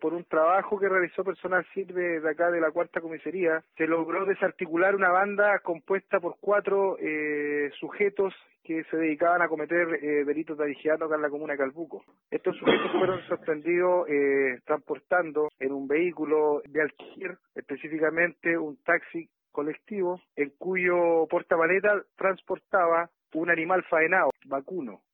Por un trabajo que realizó personal sirve de acá de la cuarta comisaría, se logró desarticular una banda compuesta por cuatro eh, sujetos que se dedicaban a cometer eh, delitos de vigilato acá en la comuna de Calbuco. Estos sujetos fueron sorprendidos eh, transportando en un vehículo de alquiler, específicamente un taxi colectivo, en cuyo portamaleta transportaba un animal faenado, vacuno.